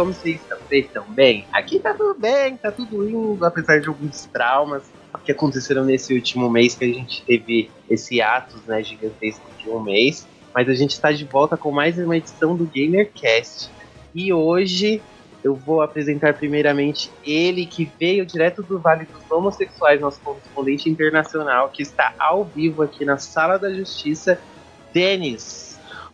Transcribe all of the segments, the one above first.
como vocês estão bem? Aqui tá tudo bem, tá tudo indo, apesar de alguns traumas que aconteceram nesse último mês, que a gente teve esse atos né, gigantesco de um mês. Mas a gente está de volta com mais uma edição do GamerCast. E hoje eu vou apresentar primeiramente ele que veio direto do Vale dos Homossexuais, nosso correspondente internacional, que está ao vivo aqui na Sala da Justiça, Denis.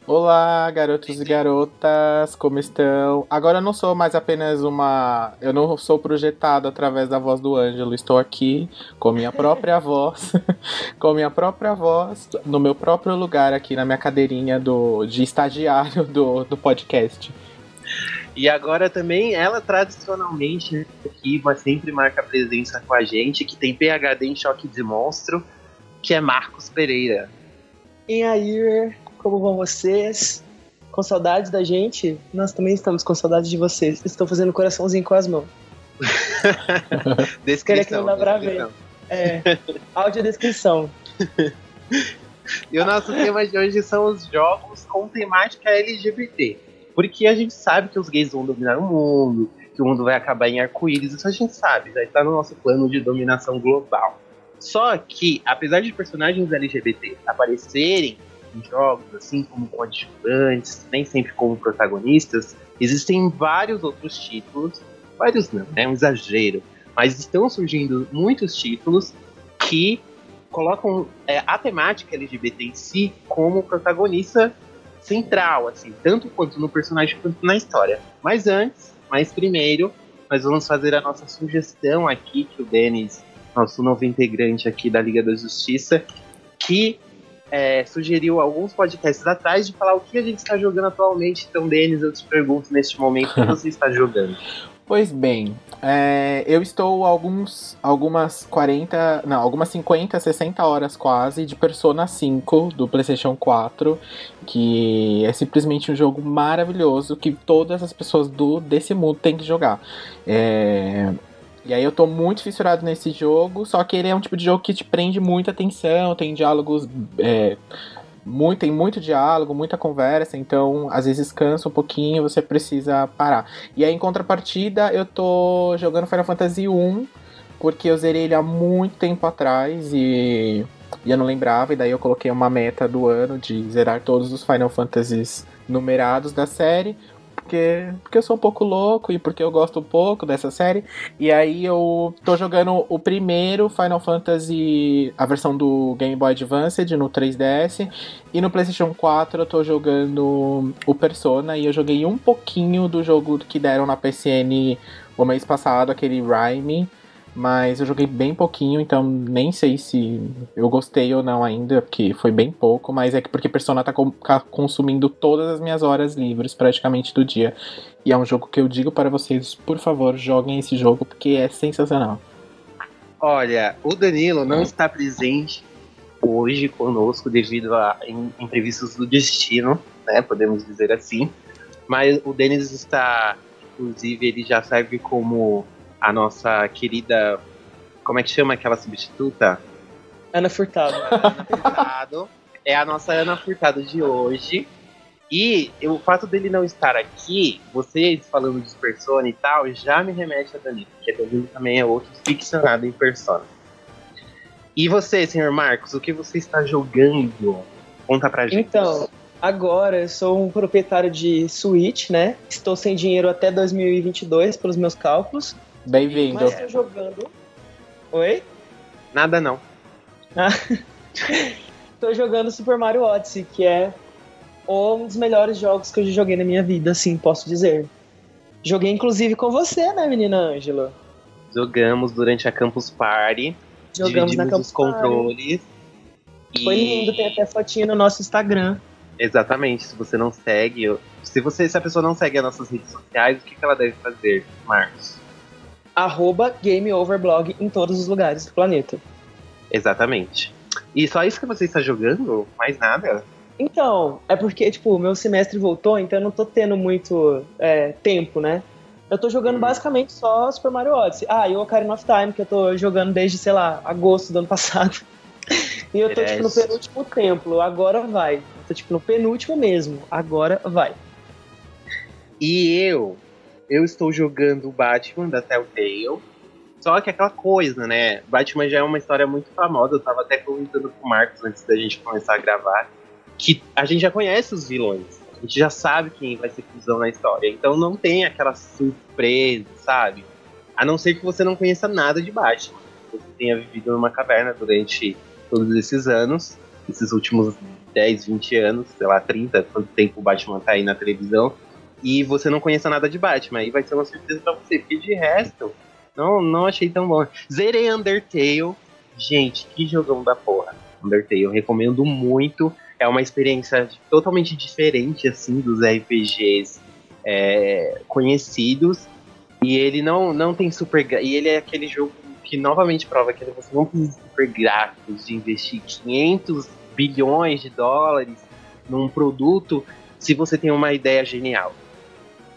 Olá, garotos e garotas, como estão? Agora eu não sou mais apenas uma. Eu não sou projetado através da voz do Ângelo, estou aqui com minha própria voz, com minha própria voz, no meu próprio lugar aqui na minha cadeirinha do, de estagiário do, do podcast. E agora também ela tradicionalmente aqui, mas sempre marca presença com a gente, que tem PHD em choque de monstro, que é Marcos Pereira. E aí, como vão vocês? Com saudades da gente? Nós também estamos com saudades de vocês. Estou fazendo coraçãozinho com as mãos. descrição. que não dá pra ver. É, audiodescrição. e o nosso tema de hoje são os jogos com temática LGBT. Porque a gente sabe que os gays vão dominar o mundo, que o mundo vai acabar em arco-íris, isso a gente sabe, já está no nosso plano de dominação global. Só que, apesar de personagens LGBT aparecerem em jogos, assim como coadjuvantes, nem sempre como protagonistas, existem vários outros títulos, vários não, é um exagero, mas estão surgindo muitos títulos que colocam é, a temática LGBT em si como protagonista central, assim, tanto quanto no personagem quanto na história. Mas antes, mas primeiro, nós vamos fazer a nossa sugestão aqui, que o Denis, nosso novo integrante aqui da Liga da Justiça, que é, sugeriu alguns podcasts atrás de falar o que a gente está jogando atualmente. Então, Denis, eu te pergunto neste momento o que você está jogando. Pois bem, é, eu estou alguns, algumas 40, não, algumas 50, 60 horas quase de Persona 5 do PlayStation 4, que é simplesmente um jogo maravilhoso que todas as pessoas do desse mundo têm que jogar. É, e aí eu tô muito fissurado nesse jogo, só que ele é um tipo de jogo que te prende muita atenção, tem diálogos. É, muito, tem muito diálogo, muita conversa, então às vezes cansa um pouquinho, você precisa parar. E aí em contrapartida, eu tô jogando Final Fantasy 1, porque eu zerei ele há muito tempo atrás e, e eu não lembrava, e daí eu coloquei uma meta do ano de zerar todos os Final Fantasies numerados da série porque, porque eu sou um pouco louco e porque eu gosto um pouco dessa série. E aí eu tô jogando o primeiro Final Fantasy, a versão do Game Boy Advance no 3DS. E no PlayStation 4 eu tô jogando o Persona e eu joguei um pouquinho do jogo que deram na PCN o mês passado, aquele Rhyme. Mas eu joguei bem pouquinho, então nem sei se eu gostei ou não ainda, porque foi bem pouco, mas é que porque Persona tá, tá consumindo todas as minhas horas livres praticamente do dia. E é um jogo que eu digo para vocês, por favor, joguem esse jogo porque é sensacional. Olha, o Danilo não está presente hoje conosco devido a imprevistos do destino, né? Podemos dizer assim. Mas o Denis está, inclusive, ele já serve como a nossa querida. Como é que chama aquela substituta? Ana Furtado. Ana Furtado. é a nossa Ana Furtado de hoje. E o fato dele não estar aqui, vocês falando de Persona e tal, já me remete a Danilo, porque Danilo também é outro ficcionado em Persona. E você, senhor Marcos, o que você está jogando? Conta pra gente. Então, agora eu sou um proprietário de Switch, né? Estou sem dinheiro até 2022 pelos meus cálculos. Bem-vindo. Mas tô jogando. Oi? Nada não. Ah. tô jogando Super Mario Odyssey, que é um dos melhores jogos que eu já joguei na minha vida, assim, posso dizer. Joguei inclusive com você, né, menina Ângela? Jogamos durante a Campus Party. Jogamos na Campus os controles. Party. Foi lindo, tem até fotinho no nosso Instagram. Exatamente. Se você não segue, se você, se a pessoa não segue as nossas redes sociais, o que, que ela deve fazer, Marcos? Arroba GameOverblog em todos os lugares do planeta. Exatamente. E só isso que você está jogando? Mais nada? Então, é porque, tipo, o meu semestre voltou, então eu não tô tendo muito é, tempo, né? Eu tô jogando hum. basicamente só Super Mario Odyssey. Ah, e o Ocarina of Time, que eu tô jogando desde, sei lá, agosto do ano passado. e eu tô, tipo, no penúltimo templo. Agora vai. Eu tô, tipo, no penúltimo mesmo. Agora vai. E eu eu estou jogando o Batman da Telltale. Só que aquela coisa, né? Batman já é uma história muito famosa. Eu tava até comentando com o Marcos antes da gente começar a gravar. Que a gente já conhece os vilões. A gente já sabe quem vai ser cuzão na história. Então não tem aquela surpresa, sabe? A não ser que você não conheça nada de Batman. Você tenha vivido numa caverna durante todos esses anos, esses últimos 10, 20 anos, sei lá, 30, quanto tempo o Batman tá aí na televisão, e você não conheça nada de Batman. Aí vai ser uma surpresa pra você, porque de resto, não, não achei tão bom. Zerei Undertale. Gente, que jogão da porra. Undertale, eu recomendo muito. É uma experiência totalmente diferente, assim, dos RPGs é, conhecidos. E ele não, não tem super. E ele é aquele jogo que novamente prova que você não precisa de super gráficos, de investir 500 bilhões de dólares num produto se você tem uma ideia genial.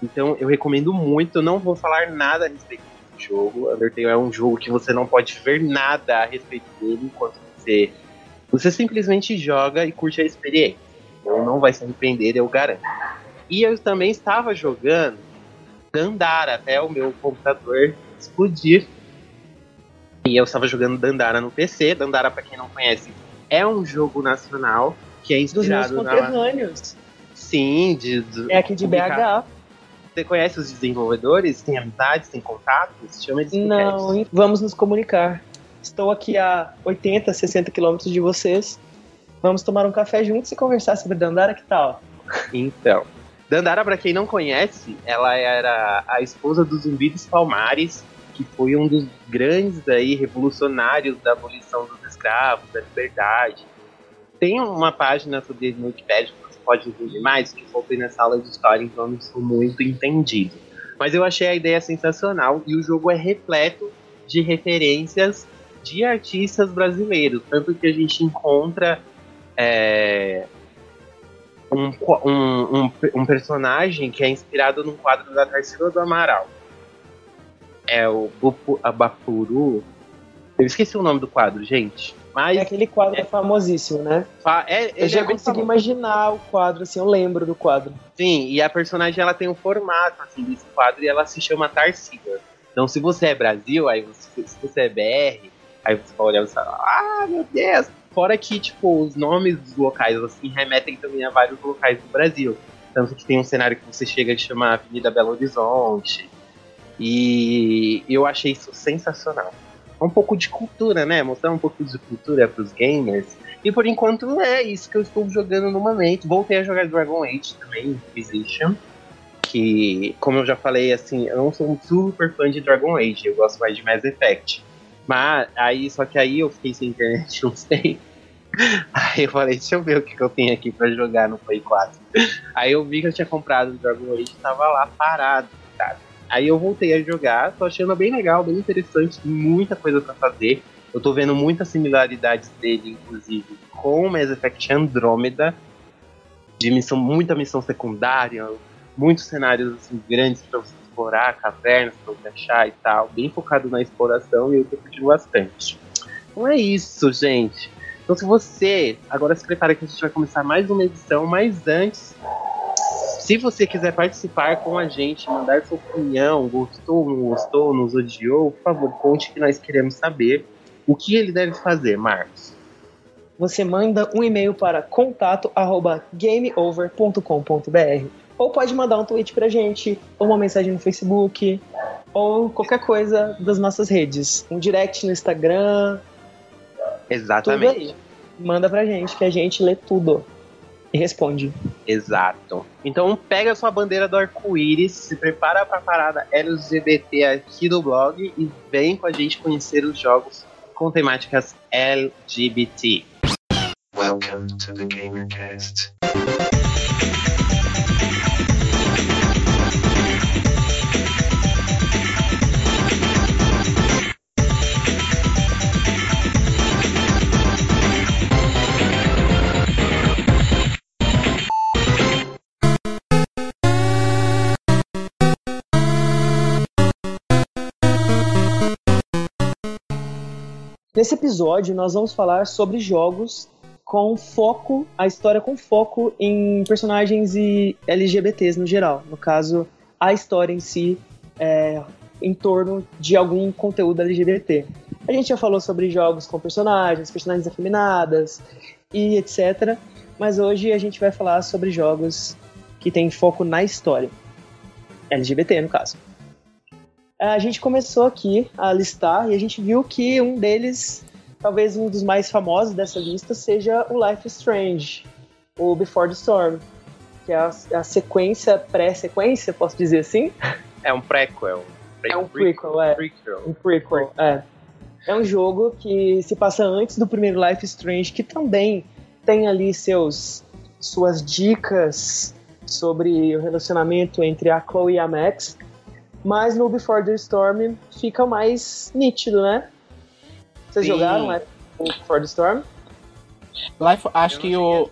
Então eu recomendo muito, eu não vou falar nada a respeito do jogo. Undertale é um jogo que você não pode ver nada a respeito dele enquanto você. Você simplesmente joga e curte a experiência. Então não vai se arrepender, eu garanto. E eu também estava jogando Dandara até o meu computador explodir. E eu estava jogando Dandara no PC. Dandara, para quem não conhece, é um jogo nacional que é inspirado Dos meus conterrâneos. na. Sim, de, de, É aqui de BH. Você conhece os desenvolvedores? Tem amizades? Tem contatos? Chama eles Não, vamos nos comunicar. Estou aqui a 80, 60 quilômetros de vocês. Vamos tomar um café juntos e conversar sobre Dandara, que tal? Então. Dandara, pra quem não conhece, ela era a esposa do Zumbi dos Palmares, que foi um dos grandes aí revolucionários da abolição dos escravos, da liberdade. Tem uma página sobre ele no Wikipedia pode entender mais, que voltei nessa aula de história, então não sou muito entendido. Mas eu achei a ideia sensacional e o jogo é repleto de referências de artistas brasileiros. Tanto que a gente encontra é, um, um, um, um personagem que é inspirado num quadro da Tarsila do Amaral. É o Bupu Abapuru. Eu esqueci o nome do quadro, gente. Mas É aquele quadro famosíssimo, né? é, Eu ele já é consegui imaginar o quadro, assim, eu lembro do quadro. Sim, e a personagem ela tem um formato assim desse quadro e ela se chama Tarsila. Então se você é Brasil, aí você, se você é BR, aí você vai olhar e você fala, ah, meu Deus! Fora que, tipo, os nomes dos locais, assim, remetem também a vários locais do Brasil. Tanto que tem um cenário que você chega de chamar Avenida Belo Horizonte. E eu achei isso sensacional. Um pouco de cultura, né? Mostrar um pouco de cultura pros gamers. E por enquanto é isso que eu estou jogando no momento. Voltei a jogar Dragon Age também, Inquisition. Que, como eu já falei, assim, eu não sou um super fã de Dragon Age, eu gosto mais de Mass Effect. Mas aí, só que aí eu fiquei sem internet, não sei. Aí eu falei, deixa eu ver o que, que eu tenho aqui pra jogar no Play 4. Aí eu vi que eu tinha comprado o Dragon Age e tava lá parado, cara. Aí eu voltei a jogar, tô achando bem legal, bem interessante, muita coisa pra fazer. Eu tô vendo muitas similaridades dele, inclusive, com Mass Effect Andromeda. De missão, muita missão secundária, muitos cenários assim, grandes pra você explorar, cavernas pra você achar e tal. Bem focado na exploração e eu tô curtindo bastante. Então é isso, gente. Então se você agora se prepara que a gente vai começar mais uma edição, mas antes, se você quiser participar com a gente, mandar sua opinião, gostou, não gostou, nos odiou, por favor, conte que nós queremos saber o que ele deve fazer, Marcos. Você manda um e-mail para contato@gameover.com.br ou pode mandar um tweet pra gente, ou uma mensagem no Facebook, ou qualquer coisa das nossas redes. Um direct no Instagram, tudo Exatamente. aí. Manda pra gente que a gente lê tudo e responde. Exato. Então pega sua bandeira do arco-íris, se prepara para a parada LGBT aqui do blog e vem com a gente conhecer os jogos com temáticas LGBT. Welcome to the GamerCast. Nesse episódio, nós vamos falar sobre jogos com foco, a história com foco em personagens e LGBTs no geral. No caso, a história em si é, em torno de algum conteúdo LGBT. A gente já falou sobre jogos com personagens, personagens afeminadas e etc. Mas hoje a gente vai falar sobre jogos que têm foco na história. LGBT, no caso. A gente começou aqui a listar e a gente viu que um deles, talvez um dos mais famosos dessa lista, seja o Life is Strange, o Before the Storm, que é a, a sequência, pré-sequência, posso dizer assim? É um prequel. É um prequel, é. Prequel. Um prequel, é. É um jogo que se passa antes do primeiro Life is Strange, que também tem ali seus suas dicas sobre o relacionamento entre a Chloe e a Max, mas no Before the Storm fica mais nítido, né? Vocês Sim. jogaram né, o Before the Storm? Life, acho Eu que o,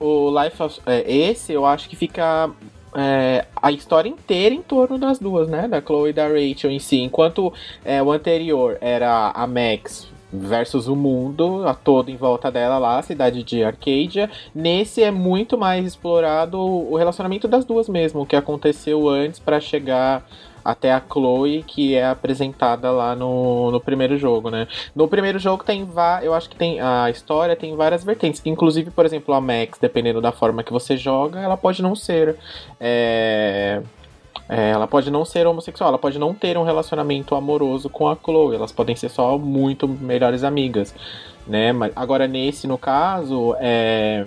o Life of, é, esse eu acho que fica é, a história inteira em torno das duas, né? Da Chloe e da Rachel em si. Enquanto é, o anterior era a Max versus o mundo, a todo em volta dela lá, a cidade de Arcadia. Nesse é muito mais explorado o relacionamento das duas mesmo, o que aconteceu antes pra chegar até a Chloe, que é apresentada lá no, no primeiro jogo, né? No primeiro jogo tem eu acho que tem a história tem várias vertentes, inclusive, por exemplo, a Max, dependendo da forma que você joga, ela pode não ser é, é, ela pode não ser homossexual, ela pode não ter um relacionamento amoroso com a Chloe, elas podem ser só muito melhores amigas, né? Mas agora nesse, no caso, é,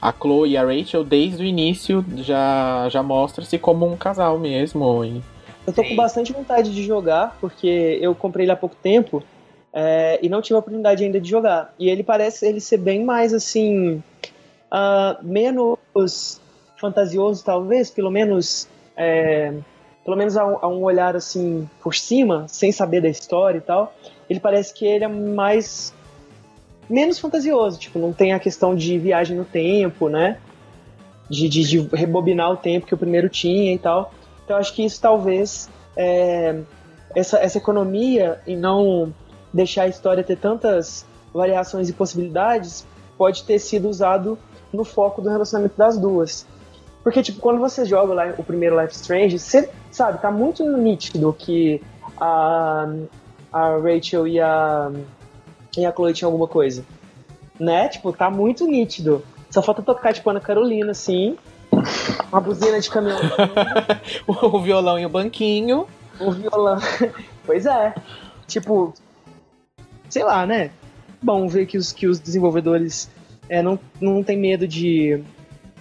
a Chloe e a Rachel desde o início já já mostra-se como um casal mesmo. Eu tô Sim. com bastante vontade de jogar, porque eu comprei ele há pouco tempo é, e não tive a oportunidade ainda de jogar. E ele parece ele ser bem mais assim. ah, menos fantasioso, talvez, pelo menos. é, pelo menos a, um- a um olhar assim por cima, sem saber da história e tal. Ele parece que ele é mais. menos fantasioso. Tipo, não tem a questão de viagem no tempo, né? De, de, de rebobinar o tempo que o primeiro tinha e tal. Então acho que isso talvez é, essa, essa economia em não deixar a história ter tantas variações e possibilidades pode ter sido usado no foco do relacionamento das duas. Porque, tipo, quando você joga lá o primeiro Life Strange, você sabe, tá muito nítido que a, a Rachel e a, e a Chloe tinham alguma coisa. Né? Tipo, tá muito nítido. Só falta tocar, tipo, Ana Carolina, assim. Uma buzina de caminhão. o violão e o banquinho. o violão. pois é. Tipo, sei lá, né? Bom ver que os, que os desenvolvedores é, não, não tem medo de,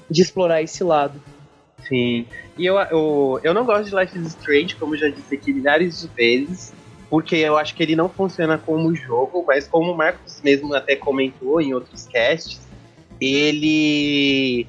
de explorar esse lado. Sim. E eu, eu, eu não gosto de Life is Strange, como eu já disse aqui milhares de vezes, porque eu acho que ele não funciona como jogo, mas como o Marcos mesmo até comentou em outros casts, ele.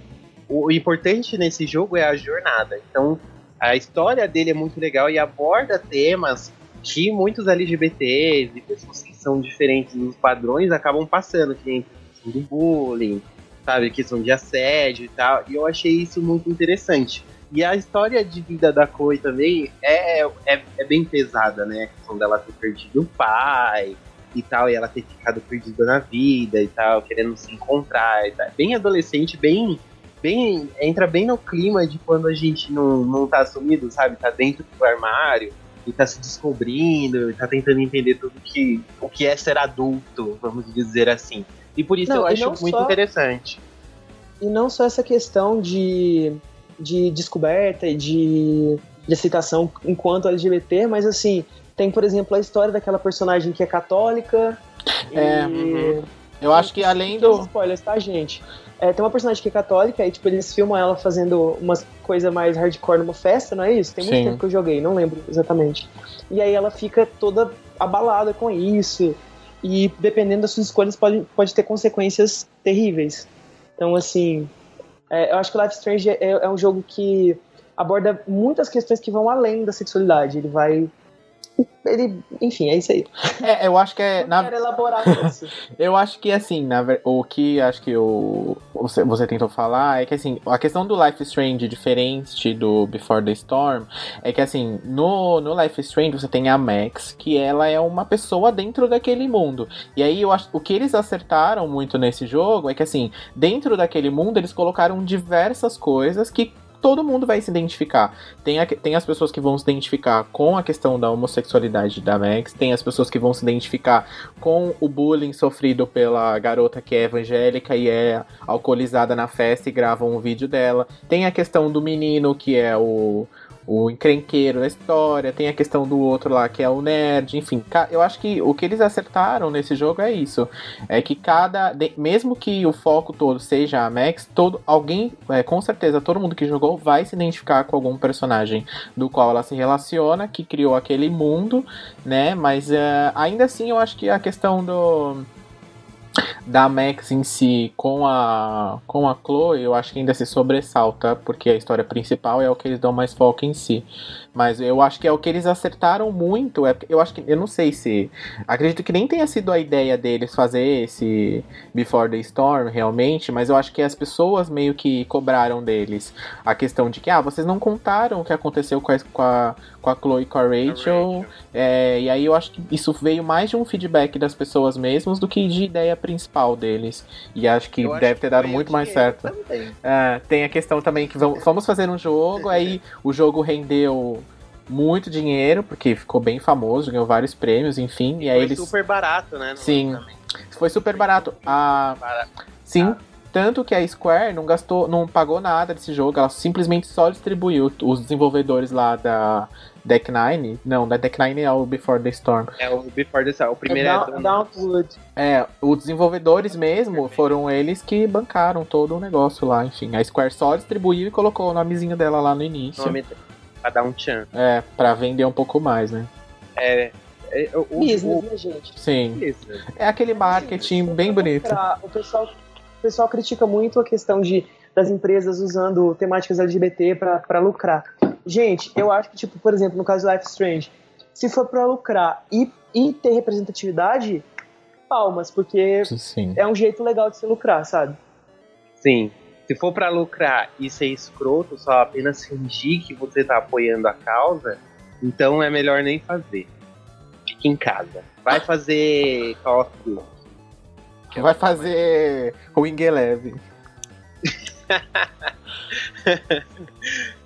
O importante nesse jogo é a jornada. Então, a história dele é muito legal e aborda temas que muitos LGBTs e pessoas que são diferentes dos padrões acabam passando, que nem questão do bullying, sabe, questão de assédio e tal. E eu achei isso muito interessante. E a história de vida da Chloe também é, é, é bem pesada, né? A questão dela ter perdido o pai e tal, e ela ter ficado perdida na vida e tal, querendo se encontrar e tal. Bem adolescente, bem. Bem entra bem no clima de quando a gente não, não tá assumido, sabe? Tá dentro do armário e tá se descobrindo, e tá tentando entender tudo que, o que é ser adulto, vamos dizer assim. E por isso Não, eu acho muito só- interessante. E não só essa questão de, de descoberta e de, de aceitação enquanto LGBT, mas assim, tem, por exemplo, a história daquela personagem que é católica. É, e- uhum. Eu acho que além do. Spoilers, tá, gente? É, tem uma personagem que é católica e, tipo, eles filmam ela fazendo umas coisa mais hardcore numa festa, não é isso? Tem muito Sim. tempo que eu joguei, não lembro exatamente. E aí ela fica toda abalada com isso. E dependendo das suas escolhas, pode, pode ter consequências terríveis. Então, assim, é, eu acho que Life Strange é, é um jogo que aborda muitas questões que vão além da sexualidade. Ele vai. Ele, enfim, é isso aí. É, eu acho que é. Não Na, quero elaborar isso. Eu acho que assim, na ver- o que acho que o, você, você tentou falar é que assim, a questão do Life is Strange diferente do Before the Storm é que assim, no, no Life is Strange você tem a Max, que ela é uma pessoa dentro daquele mundo. E aí eu acho o que eles acertaram muito nesse jogo é que assim, dentro daquele mundo eles colocaram diversas coisas que todo mundo vai se identificar. Tem, a, tem as pessoas que vão se identificar com a questão da homossexualidade da Max, tem as pessoas que vão se identificar com o bullying sofrido pela garota que é evangélica e é alcoolizada na festa e gravam um vídeo dela. Tem a questão do menino que é o o encrenqueiro da história, tem a questão do outro lá que é o nerd, enfim. Eu acho que o que eles acertaram nesse jogo é isso. É que cada. Mesmo que o foco todo seja a Max, todo, alguém, é, com certeza, todo mundo que jogou vai se identificar com algum personagem do qual ela se relaciona, que criou aquele mundo, né? Mas é, ainda assim eu acho que a questão do da Max em si com a com a Chloe, eu acho que ainda se sobressalta, porque a história principal é o que eles dão mais foco em si. Mas eu acho que é o que eles acertaram muito. É, eu acho que. Eu não sei se. Acredito que nem tenha sido a ideia deles fazer esse Before the Storm realmente, mas eu acho que as pessoas meio que cobraram deles a questão de que, ah, vocês não contaram o que aconteceu com a, com a, com a Chloe e com a Rachel. É, e aí eu acho que isso veio mais de um feedback das pessoas mesmos do que de ideia principal deles. E acho que eu deve acho ter dado muito mais certo. É, tem a questão também que vamos, vamos fazer um jogo, aí o jogo rendeu muito dinheiro, porque ficou bem famoso, ganhou vários prêmios, enfim. E, e aí foi eles... super barato, né? Sim. Foi super barato. A... Sim. Tanto que a Square não gastou, não pagou nada desse jogo, ela simplesmente só distribuiu os desenvolvedores lá da Deck Nine. Não, da Deck Nine é o Before the Storm. É o Before the Storm. O primeiro é, é Downwood. É, os desenvolvedores mesmo foram eles que bancaram todo o negócio lá, enfim. A Square só distribuiu e colocou o nomezinho dela lá no início. Nome Pra dar um tchan. É, pra vender um pouco mais, né? É. é o, Business, o, né, gente? Sim. Business. É aquele marketing bem bonito. O pessoal, o pessoal critica muito a questão de, das empresas usando temáticas LGBT para lucrar. Gente, eu acho que, tipo, por exemplo, no caso do Life Strange, se for para lucrar e, e ter representatividade, palmas, porque Sim. é um jeito legal de se lucrar, sabe? Sim. Se for para lucrar e ser escroto, só apenas fingir que você tá apoiando a causa, então é melhor nem fazer. Fique em casa. Vai fazer Call of Duty. Vai fazer Wing Eleven.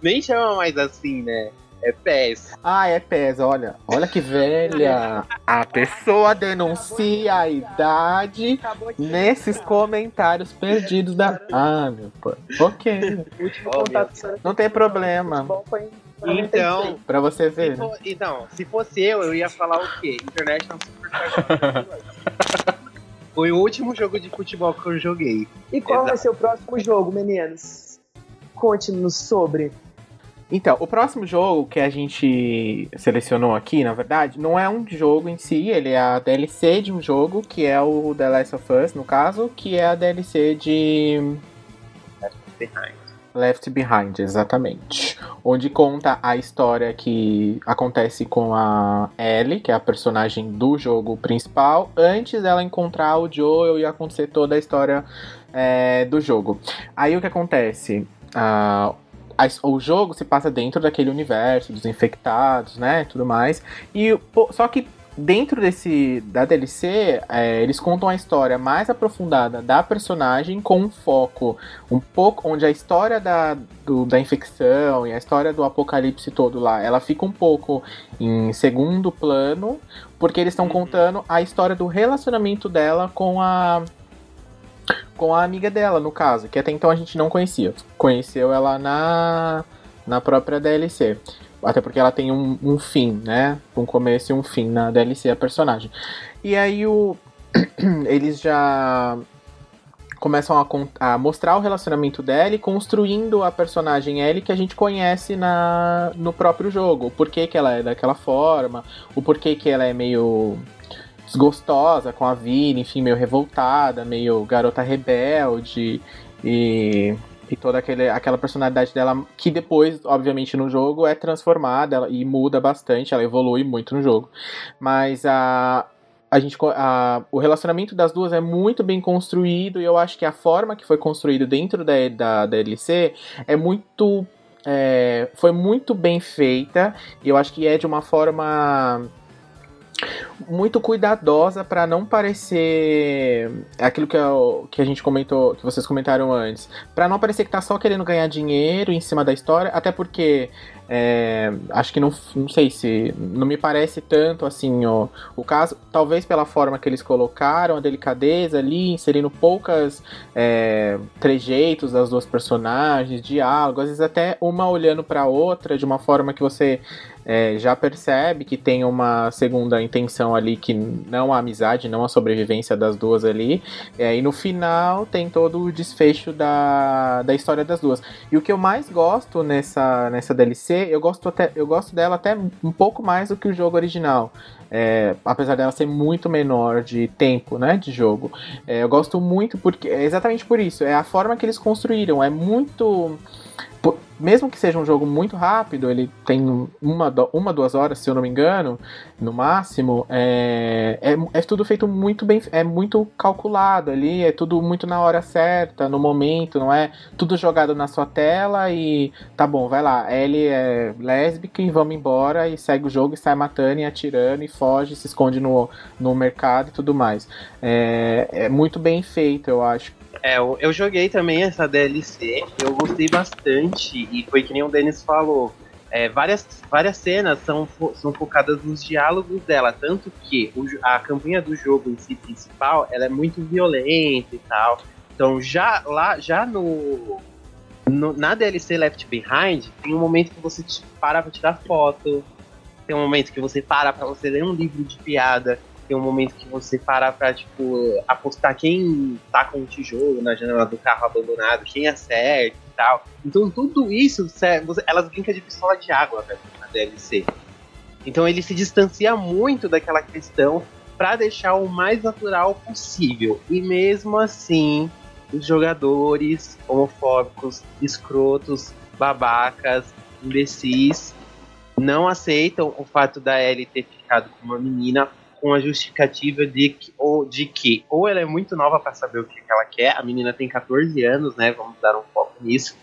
nem chama mais assim, né? É PES. Ah, é PES, olha. Olha que velha. A pessoa denuncia a idade nesses comentários perdidos da. Ah, meu pô. Ok. Não tem problema. Então. Pra você ver. Se for, então, se fosse eu, eu ia falar o quê? International Superstar. Foi o último jogo de futebol que eu joguei. E qual Exato. vai ser o próximo jogo, meninos? Conte-nos sobre. Então, o próximo jogo que a gente selecionou aqui, na verdade, não é um jogo em si, ele é a DLC de um jogo, que é o The Last of Us, no caso, que é a DLC de. Left Behind. Left Behind, exatamente. Onde conta a história que acontece com a Ellie, que é a personagem do jogo principal, antes dela encontrar o Joel e acontecer toda a história é, do jogo. Aí o que acontece? Uh, o jogo se passa dentro daquele universo dos infectados, né, tudo mais. E só que dentro desse da DLC, é, eles contam a história mais aprofundada da personagem com um foco um pouco onde a história da, do, da infecção e a história do apocalipse todo lá, ela fica um pouco em segundo plano, porque eles estão uhum. contando a história do relacionamento dela com a com a amiga dela, no caso, que até então a gente não conhecia. Conheceu ela na, na própria DLC. Até porque ela tem um, um fim, né? Um começo e um fim na DLC, a personagem. E aí o. Eles já começam a, a, mostrar o relacionamento dela e construindo a personagem Ellie que a gente conhece na, no próprio jogo. O porquê que ela é daquela forma, o porquê que ela é meio desgostosa com a vida, enfim, meio revoltada, meio garota rebelde e, e toda aquele, aquela personalidade dela que depois, obviamente, no jogo é transformada e muda bastante, ela evolui muito no jogo. Mas a, a gente, a, o relacionamento das duas é muito bem construído e eu acho que a forma que foi construído dentro da, da, da é muito. É, foi muito bem feita e eu acho que é de uma forma muito cuidadosa pra não parecer é aquilo que, eu, que a gente comentou, que vocês comentaram antes, Pra não parecer que tá só querendo ganhar dinheiro em cima da história, até porque é, acho que não, não sei se. Não me parece tanto assim o, o caso. Talvez pela forma que eles colocaram, a delicadeza ali, inserindo poucas é, trejeitos das duas personagens, diálogos, às vezes até uma olhando para outra de uma forma que você é, já percebe que tem uma segunda intenção ali que não a amizade, não a sobrevivência das duas ali. É, e no final tem todo o desfecho da, da história das duas. E o que eu mais gosto nessa, nessa DLC, eu gosto, até, eu gosto dela até um pouco mais do que o jogo original. É, apesar dela ser muito menor de tempo, né, de jogo. É, eu gosto muito porque é exatamente por isso. É a forma que eles construíram. É muito mesmo que seja um jogo muito rápido, ele tem uma, uma duas horas, se eu não me engano, no máximo, é, é, é, tudo feito muito bem, é muito calculado ali, é tudo muito na hora certa, no momento, não é tudo jogado na sua tela e tá bom, vai lá, Ellie é lésbica e vamos embora e segue o jogo e sai matando e atirando e foge, se esconde no, no mercado e tudo mais. É, é muito bem feito, eu acho. É, eu, eu joguei também essa DLC, eu gostei bastante, e foi que nem o Denis falou. É, várias, várias cenas são, são focadas nos diálogos dela, tanto que o, a campanha do jogo em si principal ela é muito violenta e tal. Então já lá, já no, no na DLC Left Behind, tem um momento que você para pra tirar foto, tem um momento que você para pra você ler um livro de piada, tem um momento que você para pra, tipo, apostar quem tá com o tijolo na janela do carro abandonado, quem acerta e tal. Então tudo isso, elas brincam de pistola de água né, na DLC. Então ele se distancia muito daquela questão para deixar o mais natural possível. E mesmo assim, os jogadores homofóbicos, escrotos, babacas, imbecis, não aceitam o fato da Ellie ter ficado com uma menina com a justificativa de que, ou, de que ou ela é muito nova para saber o que, que ela quer, a menina tem 14 anos, né? Vamos dar um foco nisso.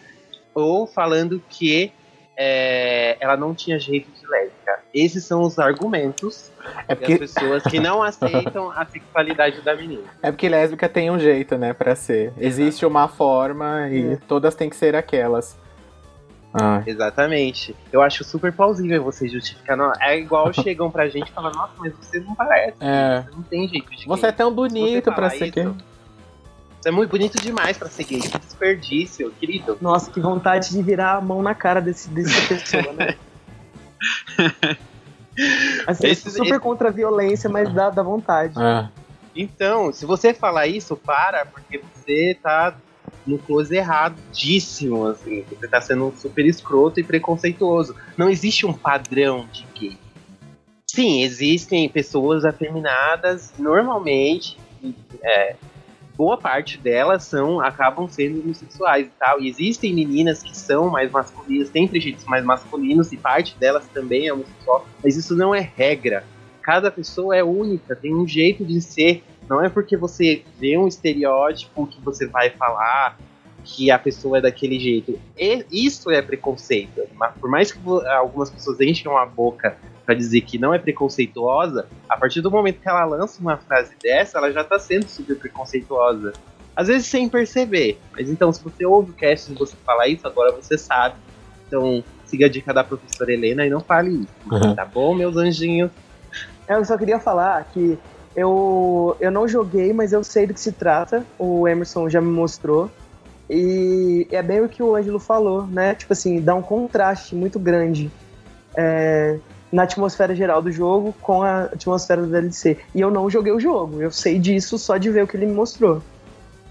Ou falando que é, ela não tinha jeito de lésbica. Esses são os argumentos é porque... das pessoas que não aceitam a sexualidade da menina. É porque lésbica tem um jeito, né, para ser. Existe uma forma e é. todas têm que ser aquelas. Ah. Exatamente. Eu acho super plausível você justificar. Não, é igual chegam pra gente e falam, nossa, mas você não parece. É. Você não tem jeito de Você gay. é tão bonito pra ser gay. Você é muito bonito demais pra ser gay. Que desperdício, querido. Nossa, que vontade de virar a mão na cara desse, dessa pessoa, né? Assim, esse, super esse... contra a violência, mas dá, dá vontade. É. Então, se você falar isso, para, porque você tá no close erradíssimo, assim. Você tá sendo super escroto e preconceituoso. Não existe um padrão de gay. Sim, existem pessoas afeminadas, normalmente, é, boa parte delas são acabam sendo homossexuais e tal. E existem meninas que são mais masculinas, têm trejeitos mais masculinos e parte delas também é homossexual, mas isso não é regra. Cada pessoa é única, tem um jeito de ser não é porque você vê um estereótipo que você vai falar que a pessoa é daquele jeito. E isso é preconceito. Mas por mais que algumas pessoas enchem a boca para dizer que não é preconceituosa, a partir do momento que ela lança uma frase dessa, ela já tá sendo super preconceituosa. Às vezes sem perceber. Mas então, se você ouve o cast e você falar isso, agora você sabe. Então, siga a dica da professora Helena e não fale isso. Uhum. Tá bom, meus anjinhos? Eu só queria falar que eu, eu não joguei, mas eu sei do que se trata. O Emerson já me mostrou. E é bem o que o Ângelo falou, né? Tipo assim, dá um contraste muito grande é, na atmosfera geral do jogo com a atmosfera do DLC. E eu não joguei o jogo, eu sei disso só de ver o que ele me mostrou.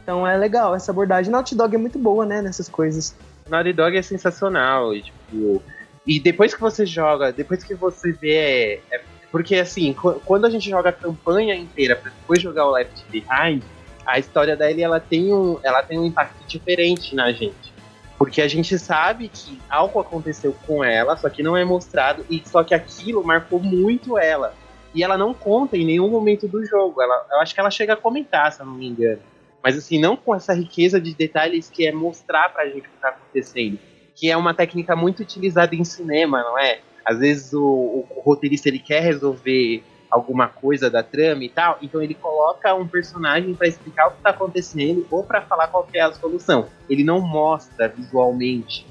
Então é legal essa abordagem. Naughty Dog é muito boa, né, nessas coisas. Naughty Dog é sensacional, e, tipo, e depois que você joga, depois que você vê é, porque, assim, quando a gente joga a campanha inteira para depois jogar o Left Behind, a história da Ellie ela tem, um, ela tem um impacto diferente na gente. Porque a gente sabe que algo aconteceu com ela, só que não é mostrado, e só que aquilo marcou muito ela. E ela não conta em nenhum momento do jogo. Ela, eu acho que ela chega a comentar, se eu não me engano. Mas assim, não com essa riqueza de detalhes que é mostrar pra gente o que tá acontecendo. Que é uma técnica muito utilizada em cinema, não é? Às vezes o, o, roteirista ele quer resolver alguma coisa da trama e tal, então ele coloca um personagem para explicar o que tá acontecendo ou para falar qual é a solução. Ele não mostra visualmente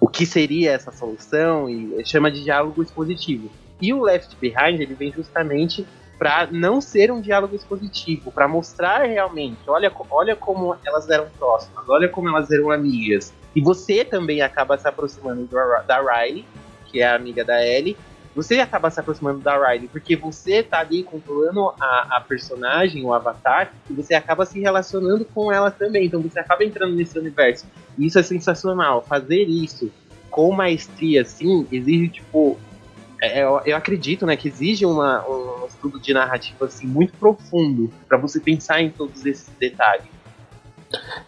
o que seria essa solução e chama de diálogo expositivo. E o Left Behind ele vem justamente para não ser um diálogo expositivo, para mostrar realmente, olha, olha como elas eram próximas, olha como elas eram amigas. E você também acaba se aproximando da Riley, que é a amiga da Ellie, você acaba se aproximando da Riley porque você tá ali controlando a, a, personagem, o avatar, e você acaba se relacionando com ela também. Então você acaba entrando nesse universo. E isso é sensacional. Fazer isso com maestria, assim, exige, tipo. É, eu, eu, acredito, né, que exige uma, um estudo de narrativa assim muito profundo para você pensar em todos esses detalhes.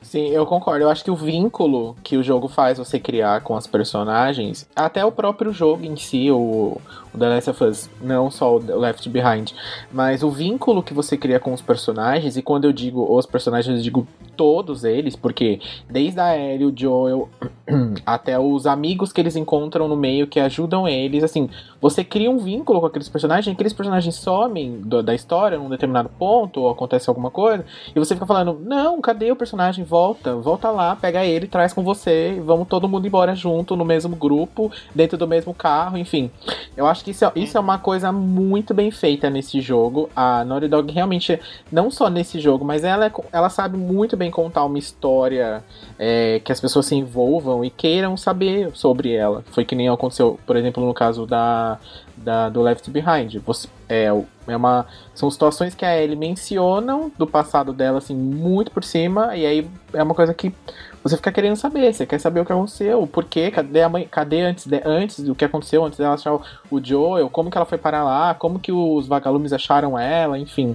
Sim, eu concordo. Eu acho que o vínculo que o jogo faz você criar com as personagens, até o próprio jogo em si, o, o The Last of Us, não só o Left Behind, mas o vínculo que você cria com os personagens, e quando eu digo os personagens, eu digo todos eles, porque desde a Ellie, o Joel, até os amigos que eles encontram no meio que ajudam eles, assim, você cria um vínculo com aqueles personagens, aqueles personagens somem do, da história num determinado ponto, ou acontece alguma coisa, e você fica falando, não, cadê o personagem? Volta, volta lá, pega ele, traz com você, vamos todo mundo embora junto, no mesmo grupo, dentro do mesmo carro, enfim. Eu acho que isso é, isso é uma coisa muito bem feita nesse jogo. A Naughty Dog realmente, não só nesse jogo, mas ela, é ela sabe muito bem contar uma história é, que as pessoas se envolvam e queiram saber sobre ela. Foi que nem aconteceu, por exemplo, no caso da, da do Left Behind. Você, é, é uma, são situações que a Ellie mencionam do passado dela, assim, muito por cima, e aí é uma coisa que você fica querendo saber, você quer saber o que aconteceu, o porquê, cadê a mãe, cadê antes, de, antes do que aconteceu, antes dela achar o, o Joel, como que ela foi parar lá, como que os vagalumes acharam ela, enfim.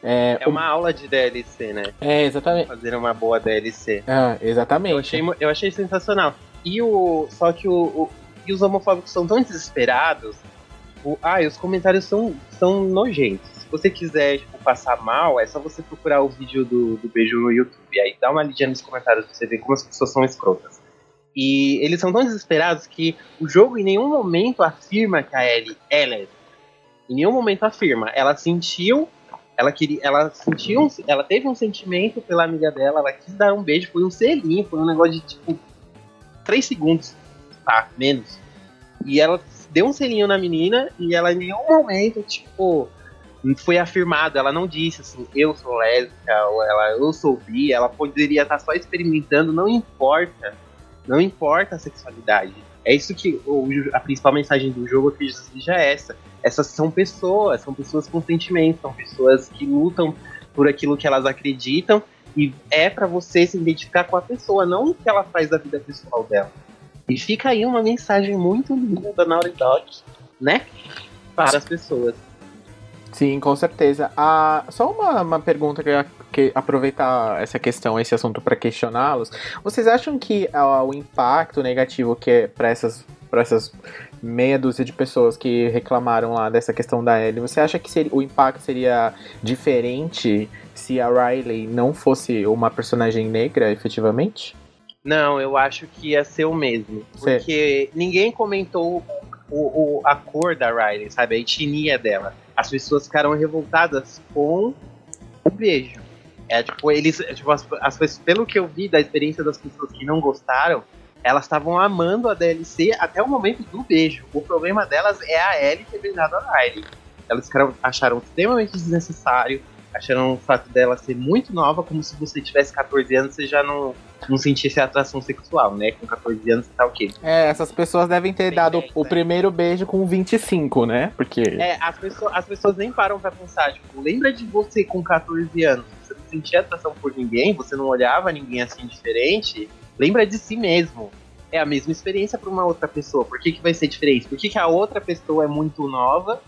É, é uma o... aula de DLC, né? É, exatamente. Fazer uma boa DLC. Ah, exatamente. Eu achei, eu achei sensacional. E o. Só que o, o e os homofóbicos são tão desesperados. O, ah, os comentários são, são nojentos você quiser tipo, passar mal, é só você procurar o vídeo do, do beijo no YouTube. Aí dá uma lidinha nos comentários pra você ver como as pessoas são escrotas. E eles são tão desesperados que o jogo em nenhum momento afirma que a Ellie é lésbica. Em nenhum momento afirma. Ela sentiu, ela queria, ela sentiu, ela teve um sentimento pela amiga dela, ela quis dar um beijo, foi um selinho, foi um negócio de tipo 3 segundos, tá, menos. E ela deu um selinho na menina e ela em nenhum momento, tipo, foi afirmado, ela não disse assim, eu sou lésbica, ou ela, eu sou bi, ela poderia estar só experimentando, não importa, não importa a sexualidade. É isso que o, a principal mensagem do jogo que seja essa. Essas são pessoas, são pessoas com sentimentos, são pessoas que lutam por aquilo que elas acreditam e é para você se identificar com a pessoa, não o que ela faz da vida pessoal dela. E fica aí uma mensagem muito linda da Naughty Dog, né? Para as pessoas. Sim, com certeza. Ah, só uma, uma pergunta que, eu, que aproveitar essa questão, esse assunto para questioná-los. Vocês acham que ah, o impacto negativo que é para essas para essas meia dúzia de pessoas que reclamaram lá dessa questão da Ellie, você acha que seria, o impacto seria diferente se a Riley não fosse uma personagem negra, efetivamente? Não, eu acho que ia ser o mesmo. Porque ninguém comentou o, o, a cor da Riley, sabe? A etnia dela. As pessoas ficaram revoltadas com o beijo. É, tipo, eles, tipo, as, as pessoas, pelo que eu vi da experiência das pessoas que não gostaram, elas estavam amando a DLC até o momento do beijo. O problema delas é a Ellie ter beijado a Riley. Elas ficaram, acharam extremamente desnecessário, acharam o fato dela ser muito nova, como se você tivesse 14 anos, você já não, não sentisse atração sexual, né? Com 14 anos você tá o quê? É, essas pessoas devem ter dado é, o primeiro beijo com 25, né? Porque. É, as pessoas, as pessoas nem param pra pensar, tipo, lembra de você com 14 anos? Você não sentia atração por ninguém, você não olhava ninguém assim diferente. Lembra de si mesmo. É a mesma experiência para uma outra pessoa. Por que, que vai ser diferente? Por que, que a outra pessoa é muito nova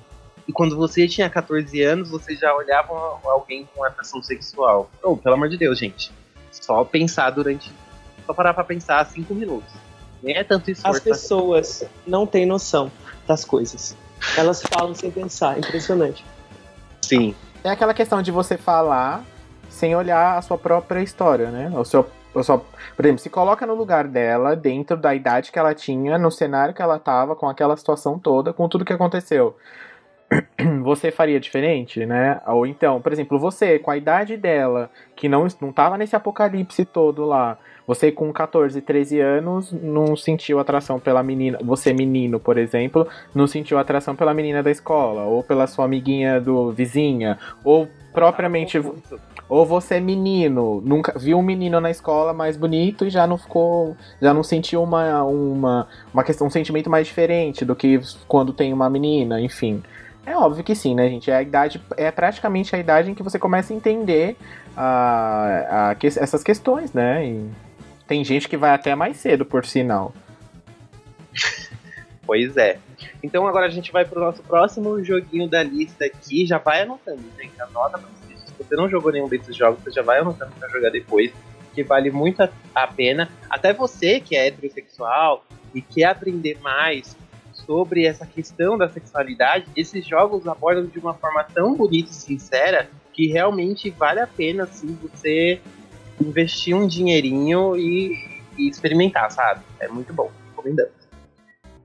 e quando você tinha 14 anos, você já olhava alguém com atração sexual. Oh, pelo amor de Deus, gente. Só pensar durante. Só parar pra pensar cinco minutos. Nem é tanto esforço. As pessoas não têm noção das coisas. Elas falam sem pensar. Impressionante. Sim. É aquela questão de você falar sem olhar a sua própria história, né? O seu, o seu, por exemplo, se coloca no lugar dela, dentro da idade que ela tinha, no cenário que ela tava, com aquela situação toda, com tudo que aconteceu você faria diferente, né? Ou então, por exemplo, você, com a idade dela, que não, não tava nesse apocalipse todo lá, você com 14, 13 anos não sentiu atração pela menina, você menino, por exemplo, não sentiu atração pela menina da escola, ou pela sua amiguinha do vizinha, ou propriamente ou você menino, nunca viu um menino na escola mais bonito e já não ficou, já não sentiu uma uma uma questão, um sentimento mais diferente do que quando tem uma menina, enfim. É óbvio que sim, né, gente? É a idade, é praticamente a idade em que você começa a entender a, a, essas questões, né? E tem gente que vai até mais cedo, por sinal. Pois é. Então agora a gente vai pro nosso próximo joguinho da lista aqui. Já vai anotando, gente. Anota pra você. Se você não jogou nenhum desses jogos, você já vai anotando pra jogar depois. Que vale muito a pena. Até você que é heterossexual e quer aprender mais sobre essa questão da sexualidade, esses jogos abordam de uma forma tão bonita e sincera que realmente vale a pena assim você investir um dinheirinho e, e experimentar, sabe? É muito bom, recomendamos.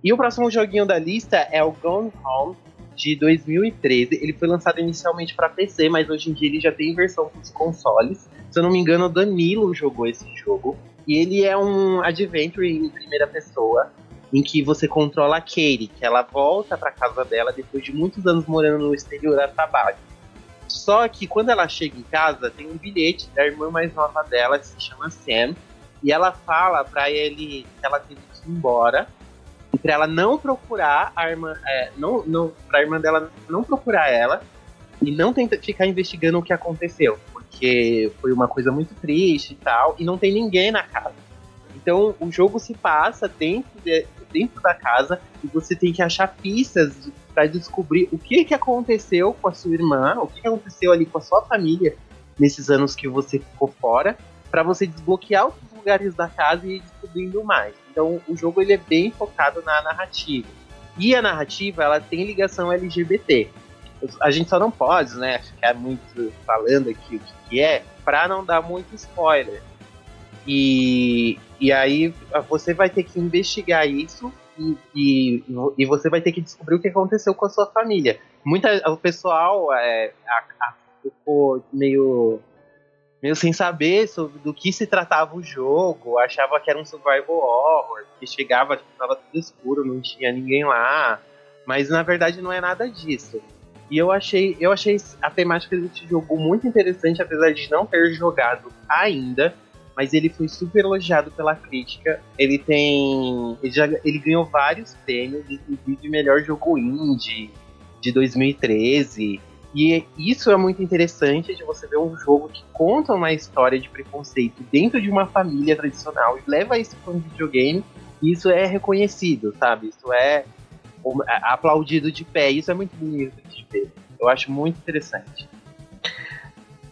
E o próximo joguinho da lista é o Gone Home de 2013. Ele foi lançado inicialmente para PC, mas hoje em dia ele já tem versão para os consoles. Se eu não me engano, o Danilo jogou esse jogo. E ele é um adventure em primeira pessoa, em que você controla a Katie, que ela volta para casa dela depois de muitos anos morando no exterior a trabalho. Só que quando ela chega em casa, tem um bilhete da irmã mais nova dela, que se chama Sam, e ela fala para ele que ela teve que ir embora e para ela não procurar a irmã, é, não, não, pra irmã dela não procurar ela e não tenta ficar investigando o que aconteceu, porque foi uma coisa muito triste e tal, e não tem ninguém na casa. Então o jogo se passa dentro, de, dentro da casa e você tem que achar pistas para descobrir o que, que aconteceu com a sua irmã, o que, que aconteceu ali com a sua família nesses anos que você ficou fora, para você desbloquear os lugares da casa e ir descobrindo mais. Então o jogo ele é bem focado na narrativa. E a narrativa ela tem ligação LGBT. A gente só não pode, né, ficar muito falando aqui o que, que é, para não dar muito spoiler. E, e aí você vai ter que investigar isso e, e, e, você vai ter que descobrir o que aconteceu com a sua família. Muita, o pessoal é, a, a, ficou meio, meio sem saber sobre do que se tratava o jogo, achava que era um survival horror, que chegava, estava tudo escuro, não tinha ninguém lá. Mas na verdade não é nada disso. E eu achei, eu achei a temática desse jogo muito interessante, apesar de não ter jogado ainda mas ele foi super elogiado pela crítica. Ele tem. Ele, já, ele ganhou vários prêmios, inclusive melhor jogo indie de 2013. E isso é muito interessante de você ver um jogo que conta uma história de preconceito dentro de uma família tradicional e leva isso para um videogame. E isso é reconhecido, sabe? Isso é aplaudido de pé. Isso é muito bonito de ver. Eu acho muito interessante.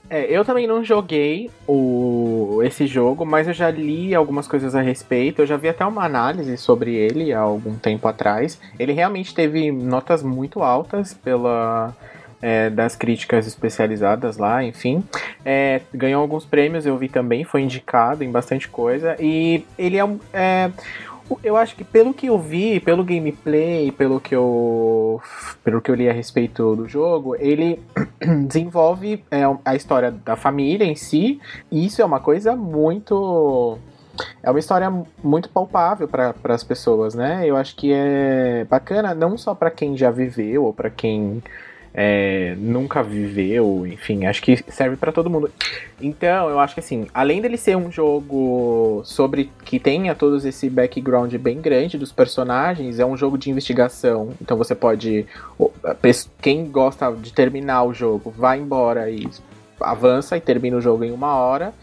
É, eu também não joguei o, esse jogo, mas eu já li algumas coisas a respeito. Eu já vi até uma análise sobre ele há algum tempo atrás. Ele realmente teve notas muito altas pela. É, das críticas especializadas lá, enfim. É, ganhou alguns prêmios, eu vi também, foi indicado em bastante coisa. E ele é, é eu acho que pelo que eu vi, pelo gameplay, pelo que eu, pelo que eu li a respeito do jogo, ele desenvolve é, a história da família em si, e isso é uma coisa muito é uma história muito palpável para as pessoas, né? Eu acho que é bacana não só para quem já viveu ou para quem é, nunca viveu, enfim, acho que serve para todo mundo. Então, eu acho que assim, além dele ser um jogo sobre que tenha todos esse background bem grande dos personagens, é um jogo de investigação. Então você pode quem gosta de terminar o jogo, vai embora e avança e termina o jogo em uma hora.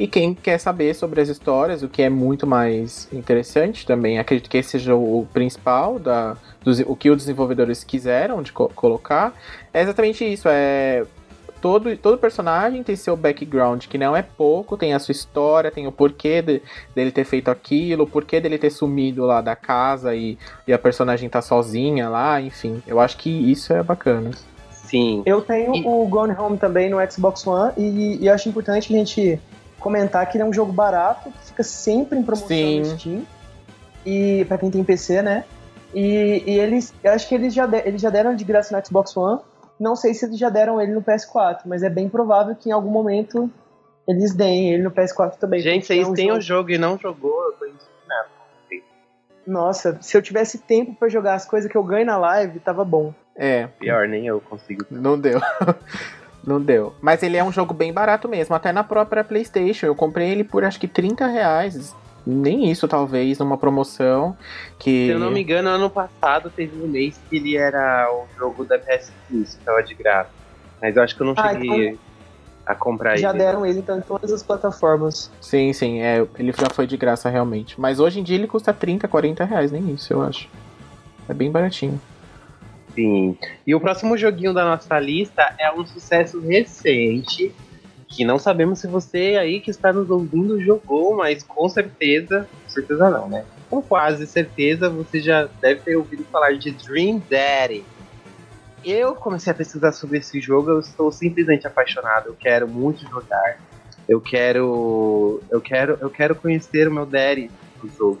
E quem quer saber sobre as histórias, o que é muito mais interessante também, acredito que esse seja o principal da, dos, o que os desenvolvedores quiseram de co colocar, é exatamente isso. É todo, todo personagem tem seu background, que não é pouco, tem a sua história, tem o porquê de, dele ter feito aquilo, o porquê dele ter sumido lá da casa e, e a personagem tá sozinha lá, enfim. Eu acho que isso é bacana. Sim. Eu tenho e... o Gone Home também no Xbox One e, e acho importante a gente comentar que ele é um jogo barato, que fica sempre em promoção Sim. no Steam. E para quem tem PC, né? E, e eles, eu acho que eles já, de, eles já deram de graça no Xbox One. Não sei se eles já deram ele no PS4, mas é bem provável que em algum momento eles deem ele no PS4 também. Gente, é vocês um têm o jogo e não jogou, eu tô indignado. Nossa, se eu tivesse tempo pra jogar as coisas que eu ganho na live, tava bom. É, Pior, nem eu consigo. não deu. Não deu. Mas ele é um jogo bem barato mesmo, até na própria PlayStation. Eu comprei ele por acho que 30 reais. Nem isso, talvez, numa promoção. Que. Se eu não me engano, ano passado teve um mês que ele era o jogo da PS Plus, que tava de graça. Mas eu acho que eu não Ah, cheguei a comprar já ele. deram ele então em todas as plataformas. Sim, sim, é, ele já foi de graça realmente. Mas hoje em dia ele custa 30, 40 reais, nem isso, eu acho. É bem baratinho. Sim. E o próximo joguinho da nossa lista é um sucesso recente, que não sabemos se você aí que está nos ouvindo jogou, mas com certeza, certeza não, né? Com quase certeza você já deve ter ouvido falar de Dream Daddy. Eu comecei a pesquisar sobre esse jogo, eu estou simplesmente apaixonado, eu quero muito jogar. Eu quero eu quero eu quero conhecer o meu daddy do jogo.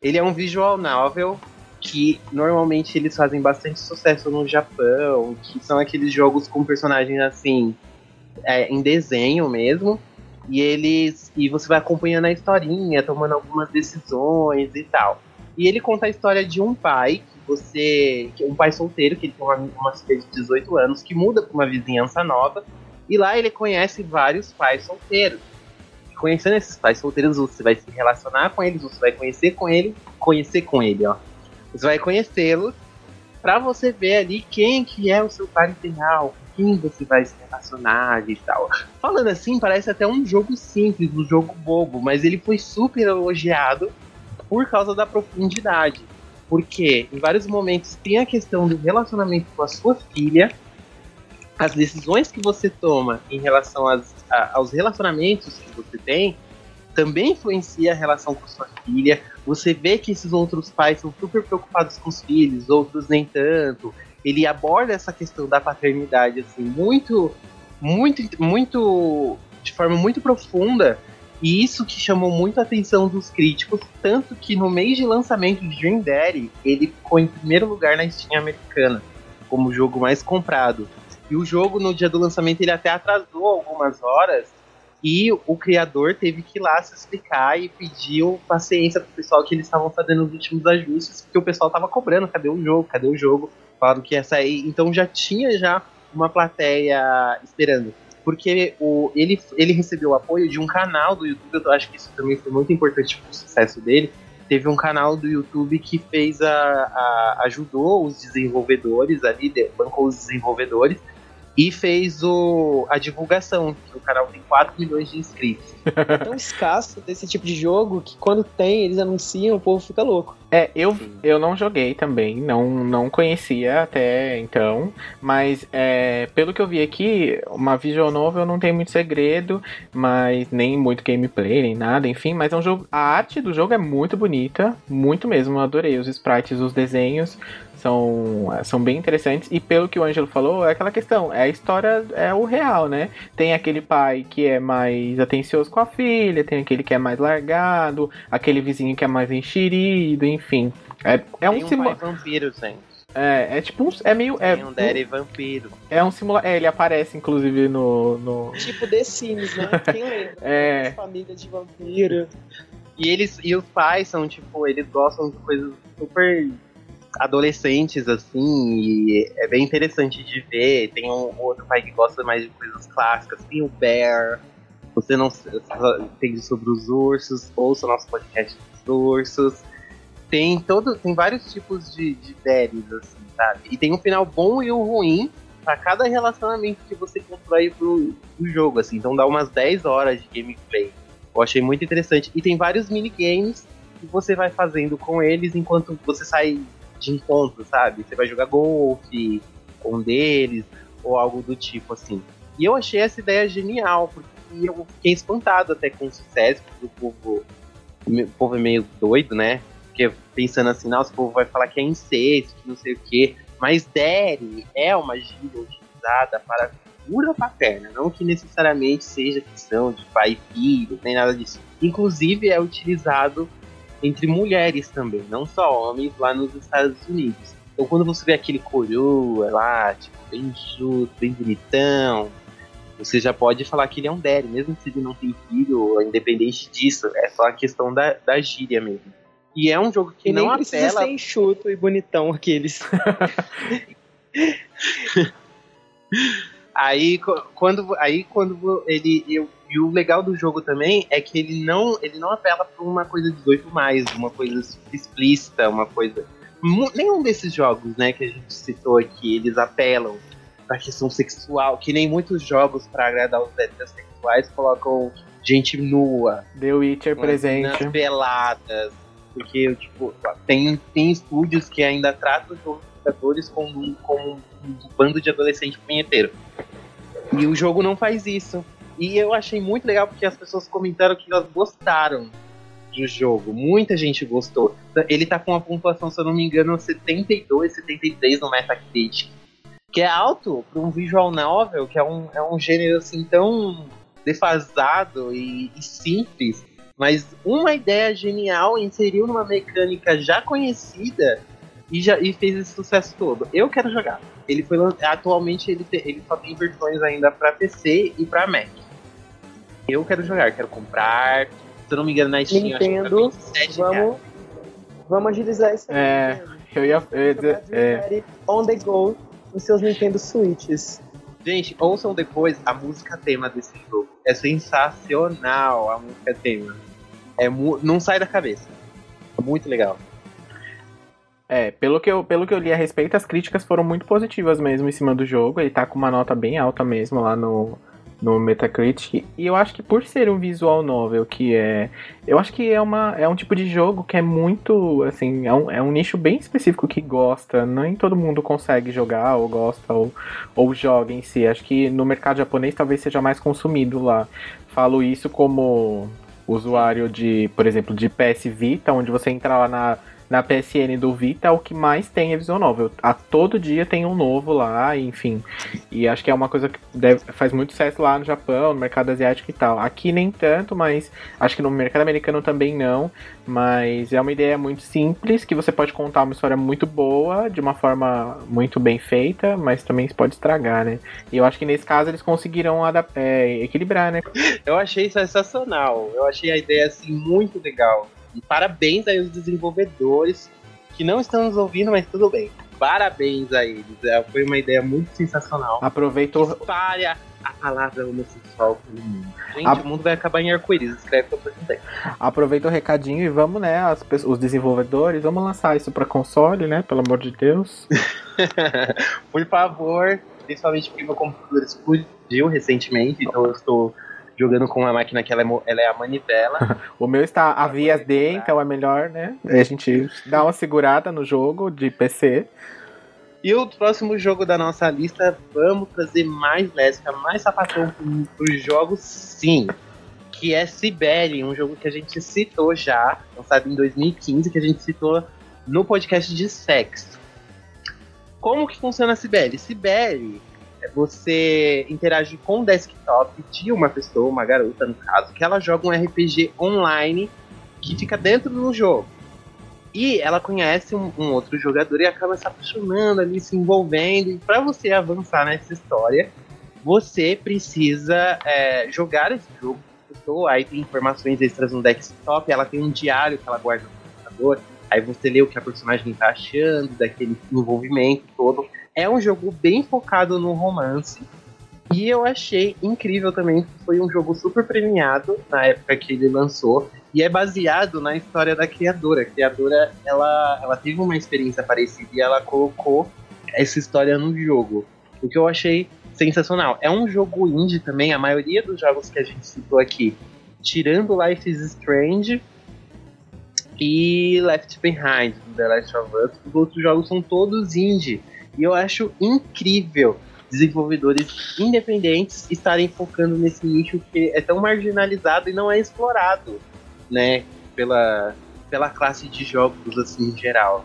Ele é um visual novel que normalmente eles fazem bastante sucesso no Japão, que são aqueles jogos com personagens assim, é, em desenho mesmo. E eles. E você vai acompanhando a historinha, tomando algumas decisões e tal. E ele conta a história de um pai, que você. que um pai solteiro, que ele tem uma, uma filha de 18 anos, que muda para uma vizinhança nova. E lá ele conhece vários pais solteiros. E conhecendo esses pais solteiros, você vai se relacionar com eles, você vai conhecer com ele, conhecer com ele, ó. Você vai conhecê-los pra você ver ali quem que é o seu real, com quem você vai se relacionar e tal. Falando assim, parece até um jogo simples, um jogo bobo, mas ele foi super elogiado por causa da profundidade. Porque em vários momentos tem a questão do relacionamento com a sua filha, as decisões que você toma em relação às- a- aos relacionamentos que você tem também influencia a relação com sua filha. Você vê que esses outros pais são super preocupados com os filhos, outros nem tanto. Ele aborda essa questão da paternidade assim muito, muito, muito, de forma muito profunda. E isso que chamou muito a atenção dos críticos, tanto que no mês de lançamento de Dream Daddy, ele ficou em primeiro lugar na Steam americana, como o jogo mais comprado. E o jogo, no dia do lançamento, ele até atrasou algumas horas, e o criador teve que ir lá se explicar e pediu paciência pro pessoal que eles estavam fazendo os últimos ajustes, porque o pessoal tava cobrando, cadê o jogo, cadê o jogo? Falaram que ia sair, então já tinha já uma plateia esperando. Porque o, ele, ele recebeu o apoio de um canal do YouTube, eu acho que isso também foi muito importante pro sucesso dele. Teve um canal do YouTube que fez a, a ajudou os desenvolvedores ali, bancou os desenvolvedores e fez o, a divulgação, que o canal tem 4 milhões de inscritos. É tão escasso desse tipo de jogo que quando tem, eles anunciam, o povo fica louco. É, eu, eu não joguei também, não, não conhecia até então, mas é, pelo que eu vi aqui, uma visual novel não tem muito segredo, mas nem muito gameplay, nem nada, enfim, mas é um jogo, a arte do jogo é muito bonita, muito mesmo, eu adorei os sprites, os desenhos, são, são bem interessantes, e pelo que o Ângelo falou, é aquela questão, é a história, é o real, né? Tem aquele pai que é mais atencioso com a filha, tem aquele que é mais largado, aquele vizinho que é mais enxerido, enfim. É, é um um simula... pai vampiro, gente. É, é tipo um. É meio. É, tem um daddy vampiro. é um simula... É, ele aparece, inclusive, no. no... Tipo The Sims, né? Quem lembra? É. As famílias de vampiro. E eles e os pais são tipo, eles gostam de coisas super adolescentes assim, e é bem interessante de ver. Tem um outro pai que gosta mais de coisas clássicas, tem o Bear. Você não entende sobre os ursos, ouça o nosso podcast dos ursos. Tem todo, tem vários tipos de, de assim, sabe? E tem um final bom e o ruim pra cada relacionamento que você constrói pro, pro jogo, assim. Então dá umas 10 horas de gameplay. Eu achei muito interessante. E tem vários minigames que você vai fazendo com eles enquanto você sai de encontro, sabe? Você vai jogar golfe com um deles, ou algo do tipo, assim. E eu achei essa ideia genial, porque eu fiquei espantado até com o sucesso, porque o povo, o povo é meio doido, né? Porque pensando assim, nossa, o povo vai falar que é incesto, que não sei o quê. Mas Daddy é uma gíria utilizada para figura paterna, não que necessariamente seja questão de pai e filho, nem nada disso. Inclusive é utilizado entre mulheres também, não só homens lá nos Estados Unidos. Então quando você vê aquele coroa lá, tipo, bem justo, bem bonitão, você já pode falar que ele é um Derry, mesmo se ele não tem filho, independente disso, é só a questão da, da gíria mesmo. E é um jogo que E não nem precisa apela ser enxuto e bonitão aqueles. Aí quando aí quando ele eu, e o legal do jogo também é que ele não ele não apela para uma coisa 18 mais, uma coisa explícita, uma coisa nenhum desses jogos, né, que a gente citou aqui, eles apelam pra questão sexual, que nem muitos jogos para agradar os heterossexuais colocam gente nua, The Witcher presente. peladas, porque tipo, tem tem estúdios que ainda tratam os jogadores como, um- como um bando de adolescente punheteiro. E o jogo não faz isso. E eu achei muito legal porque as pessoas comentaram que elas gostaram do jogo. Muita gente gostou. Ele tá com uma pontuação, se eu não me engano, 72, 73 no Metacritic. Que é alto para um visual novel, que é um, é um gênero assim tão defasado e, e simples. Mas uma ideia genial inseriu numa mecânica já conhecida e, já, e fez esse sucesso todo. Eu quero jogar. Ele foi atualmente ele, ele só tem versões ainda para PC e para Mac. Eu quero jogar, quero comprar. Se eu não me engano, na Steam, acho que tá Nintendo, 27 reais. Vamos, vamos agilizar isso aí. É, Nintendo. Eu ia, eu ia dizer. É, On the go nos seus Nintendo Switches. Gente, ouçam depois a música tema desse jogo. É sensacional a música tema. É não sai da cabeça. Muito legal. é, pelo que, eu, pelo que eu li a respeito, as críticas foram muito positivas mesmo em cima do jogo. Ele tá com uma nota bem alta mesmo lá no, no Metacritic. E eu acho que por ser um visual novel que é. Eu acho que é, uma, é um tipo de jogo que é muito. Assim, é um, é um nicho bem específico que gosta. Nem todo mundo consegue jogar, ou gosta, ou, ou joga em si. Acho que no mercado japonês talvez seja mais consumido lá. Falo isso como usuário de, por exemplo, de PS Vita, onde você entra lá na, na PSN do Vita, o que mais tem é visual novel. A todo dia tem um novo lá, enfim. E acho que é uma coisa que deve, faz muito sucesso lá no Japão, no mercado asiático e tal. Aqui nem tanto, mas acho que no mercado americano também não. Mas é uma ideia muito simples, que você pode contar uma história muito boa, de uma forma muito bem feita, mas também se pode estragar, né? E eu acho que nesse caso eles conseguiram é, equilibrar, né? Eu achei sensacional. Eu achei a ideia assim muito legal. Parabéns aí aos desenvolvedores que não estão nos ouvindo, mas tudo bem. Parabéns a eles. É, Foi uma ideia muito sensacional. Aproveitou. Espalha a palavra homossexual pelo mundo. Gente, A- o mundo vai acabar em arco-íris. Escreve que eu perguntei. Aproveita o recadinho e vamos, né? As, os desenvolvedores, vamos lançar isso pra console, né? Pelo amor de Deus. Por favor, principalmente porque meu computador explodiu recentemente, então eu estou jogando com uma máquina que ela é, ela é a manivela. O meu está a vias D, então é melhor, né? A gente dá uma segurada no jogo de PC. E o próximo jogo da nossa lista, vamos trazer mais lésbica, mais sapatão para os jogos, sim. Que é Sibeli, um jogo que a gente citou já, lançado em 2015, que a gente citou no podcast de sexo. Como que funciona a Sibeli? Sibeli é você interage com o desktop de uma pessoa, uma garota no caso, que ela joga um RPG online que fica dentro do jogo. E ela conhece um, um outro jogador e acaba se apaixonando ali, se envolvendo. E para você avançar nessa história, você precisa é, jogar esse jogo. com pessoa, Aí tem informações extras no desktop, ela tem um diário que ela guarda no computador. Aí você lê o que a personagem tá achando, daquele envolvimento todo. É um jogo bem focado no romance. E eu achei incrível também, que foi um jogo super premiado na época que ele lançou. E é baseado na história da criadora. A criadora, ela, ela teve uma experiência parecida e ela colocou essa história no jogo. O que eu achei sensacional. É um jogo indie também, a maioria dos jogos que a gente citou aqui, tirando Life is Strange e Left Behind, The Last of Us, os outros jogos são todos indie. E eu acho incrível desenvolvedores independentes estarem focando nesse nicho que é tão marginalizado e não é explorado, né, pela, pela classe de jogos assim em geral.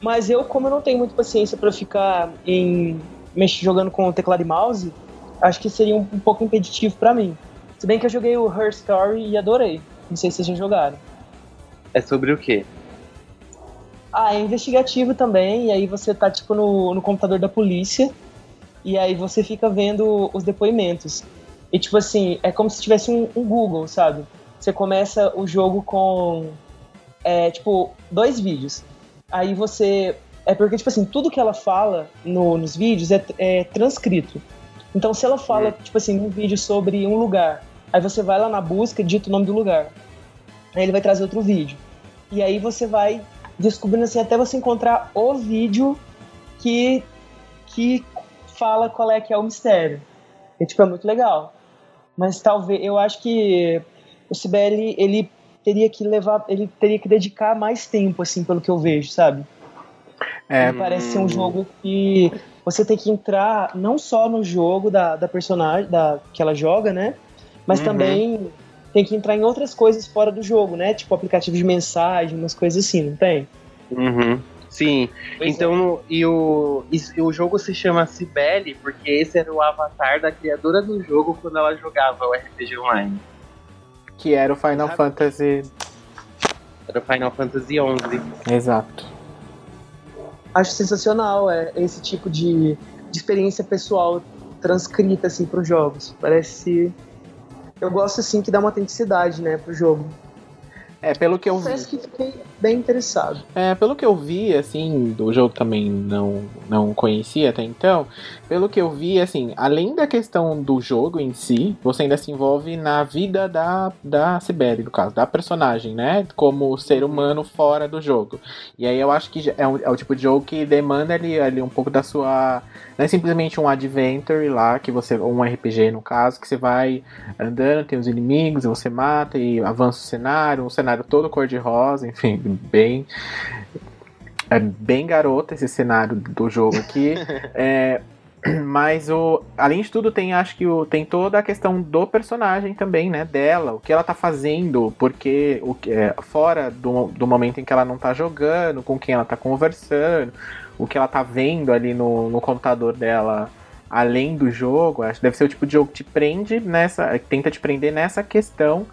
Mas eu, como eu não tenho muita paciência pra ficar em jogando com teclado e mouse, acho que seria um, um pouco impeditivo pra mim. Se bem que eu joguei o Her Story e adorei. Não sei se vocês já jogaram. É sobre o quê? Ah, é investigativo também, e aí você tá, tipo, no, no computador da polícia, e aí você fica vendo os depoimentos. E, tipo assim, é como se tivesse um, um Google, sabe? Você começa o jogo com, é, tipo, dois vídeos. Aí você... É porque, tipo assim, tudo que ela fala no, nos vídeos é, é transcrito. Então, se ela fala, tipo assim, um vídeo sobre um lugar, aí você vai lá na busca e digita o nome do lugar. Aí ele vai trazer outro vídeo. E aí você vai descobrindo assim até você encontrar o vídeo que que fala qual é que é o mistério. E tipo é muito legal. Mas talvez eu acho que o Sibeli ele teria que levar, ele teria que dedicar mais tempo assim, pelo que eu vejo, sabe? É, Me parece ser um jogo que você tem que entrar não só no jogo da, da personagem da, que ela joga, né? Mas Uhum. também tem que entrar em outras coisas fora do jogo, né? Tipo aplicativo de mensagem, umas coisas assim, não tem? Uhum. Sim. Pois então, no- e, o, e o jogo se chama Cibele porque esse era o avatar da criadora do jogo quando ela jogava o RPG Online. que era o Final Sabe? Fantasy. Era o Final Fantasy XI. Exato. Acho sensacional é, esse tipo de, de experiência pessoal transcrita assim para os jogos. Parece eu gosto assim que dá uma autenticidade, né, pro jogo. É, pelo que eu vi. Que fiquei bem interessado. É, pelo que eu vi, assim, do jogo também não, não conhecia até então. Pelo que eu vi, assim, além da questão do jogo em si, você ainda se envolve na vida da, da Sibeli, no caso, da personagem, né? Como ser humano fora do jogo. E aí eu acho que é, um- é o tipo de jogo que demanda ali, ali um pouco da sua. Não é simplesmente um adventure lá, que você. Um RPG no caso, que você vai andando, tem os inimigos, você mata e avança o cenário, um cenário todo cor-de-rosa, enfim, bem. É bem garota esse cenário do jogo aqui. É, mas o, além de tudo, tem acho que o, tem toda a questão do personagem também, né? Dela, o que ela tá fazendo, porque o, que- é, fora do, do momento em que ela não tá jogando, com quem ela tá conversando, o que ela tá vendo ali no, no computador dela além do jogo, acho que deve ser o tipo de jogo que te prende nessa. tenta te prender nessa questão.